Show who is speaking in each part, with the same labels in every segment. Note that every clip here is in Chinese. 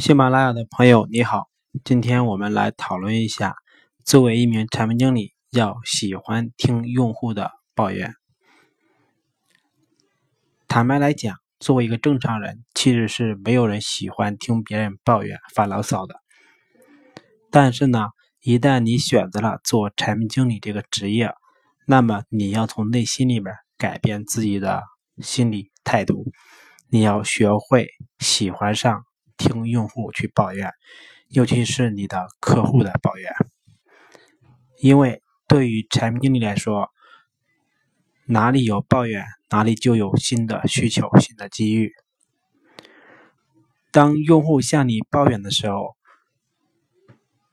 Speaker 1: 喜马拉雅的朋友你好，今天我们来讨论一下，作为一名产品经理，要喜欢听用户的抱怨。坦白来讲，作为一个正常人，其实是没有人喜欢听别人抱怨、发牢骚的。但是呢，一旦你选择了做产品经理这个职业，那么你要从内心里边改变自己的心理态度，你要学会喜欢上。听用户去抱怨，尤其是你的客户的抱怨，因为对于产品经理来说，哪里有抱怨，哪里就有新的需求、新的机遇。当用户向你抱怨的时候，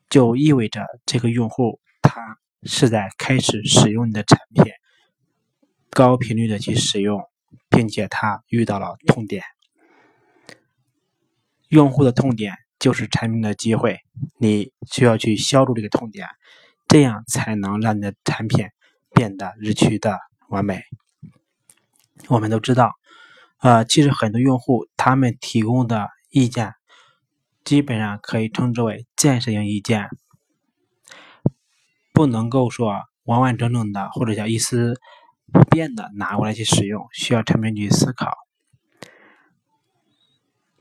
Speaker 1: 就意味着这个用户他是在开始使用你的产品，高频率的去使用，并且他遇到了痛点。用户的痛点就是产品的机会，你需要去消除这个痛点，这样才能让你的产品变得日趋的完美。我们都知道，呃，其实很多用户他们提供的意见，基本上可以称之为建设性意见，不能够说完完整整的或者叫一丝不变的拿过来去使用，需要产品去思考。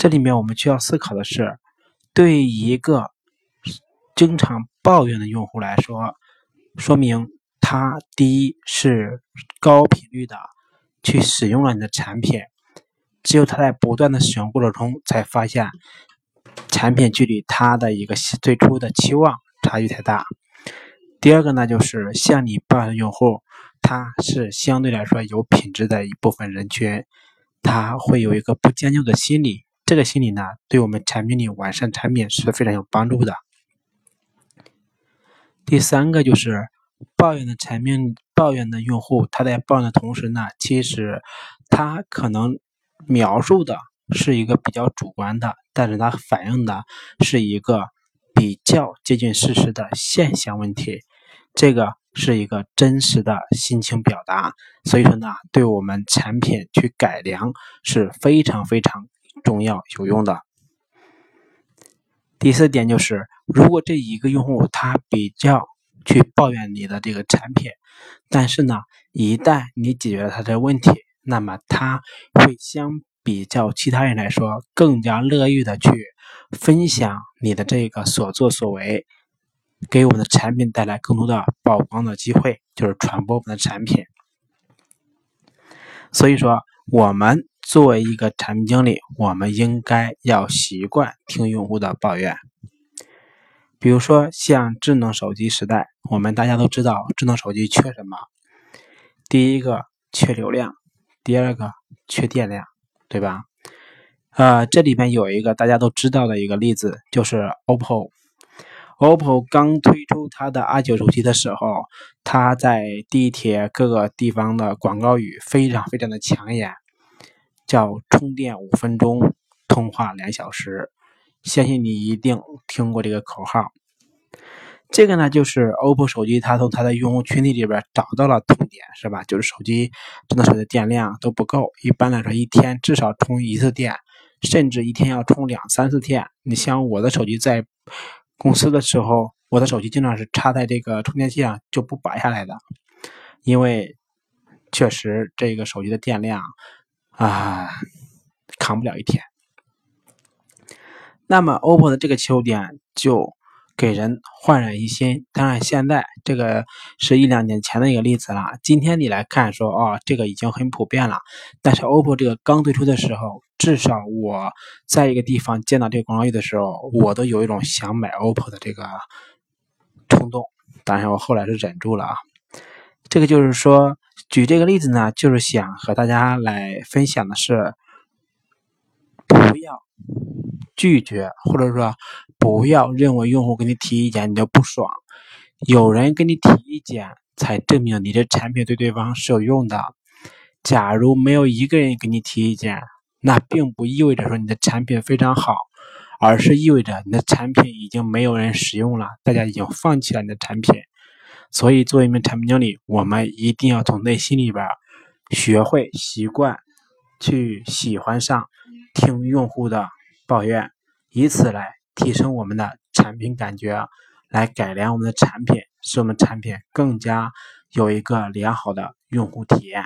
Speaker 1: 这里面我们需要思考的是，对一个经常抱怨的用户来说，说明他第一是高频率的去使用了你的产品，只有他在不断的使用过程中才发现产品距离他的一个最初的期望差距太大。第二个呢，就是向你抱怨的用户，他是相对来说有品质的一部分人群，他会有一个不将就的心理。这个心理呢，对我们产品里完善产品是非常有帮助的。第三个就是抱怨的产品，抱怨的用户，他在抱怨的同时呢，其实他可能描述的是一个比较主观的，但是他反映的是一个比较接近事实的现象问题，这个是一个真实的心情表达，所以说呢，对我们产品去改良是非常非常。重要有用的。第四点就是，如果这一个用户他比较去抱怨你的这个产品，但是呢，一旦你解决了他的问题，那么他会相比较其他人来说更加乐意的去分享你的这个所作所为，给我们的产品带来更多的曝光的机会，就是传播我们的产品。所以说，我们。作为一个产品经理，我们应该要习惯听用户的抱怨。比如说，像智能手机时代，我们大家都知道，智能手机缺什么？第一个缺流量，第二个缺电量，对吧？呃，这里边有一个大家都知道的一个例子，就是 OPPO。OPPO 刚推出它的 R9 手机的时候，它在地铁各个地方的广告语非常非常的抢眼。叫充电五分钟，通话两小时，相信你一定听过这个口号。这个呢，就是 OPPO 手机，它从它的用户群体里边找到了痛点，是吧？就是手机智能手机的电量都不够，一般来说一天至少充一次电，甚至一天要充两三次电。你像我的手机在公司的时候，我的手机经常是插在这个充电器上就不拔下来的，因为确实这个手机的电量。啊，扛不了一天。那么，OPPO 的这个切入点就给人焕然一新。当然，现在这个是一两年前的一个例子了。今天你来看，说哦，这个已经很普遍了。但是，OPPO 这个刚推出的时候，至少我在一个地方见到这个广告语的时候，我都有一种想买 OPPO 的这个冲动。当然，我后来是忍住了啊。这个就是说。举这个例子呢，就是想和大家来分享的是，不要拒绝，或者说不要认为用户给你提意见你就不爽。有人给你提意见，才证明你的产品对对方是有用的。假如没有一个人给你提意见，那并不意味着说你的产品非常好，而是意味着你的产品已经没有人使用了，大家已经放弃了你的产品。所以，作为一名产品经理，我们一定要从内心里边学会习惯去喜欢上听用户的抱怨，以此来提升我们的产品感觉，来改良我们的产品，使我们产品更加有一个良好的用户体验。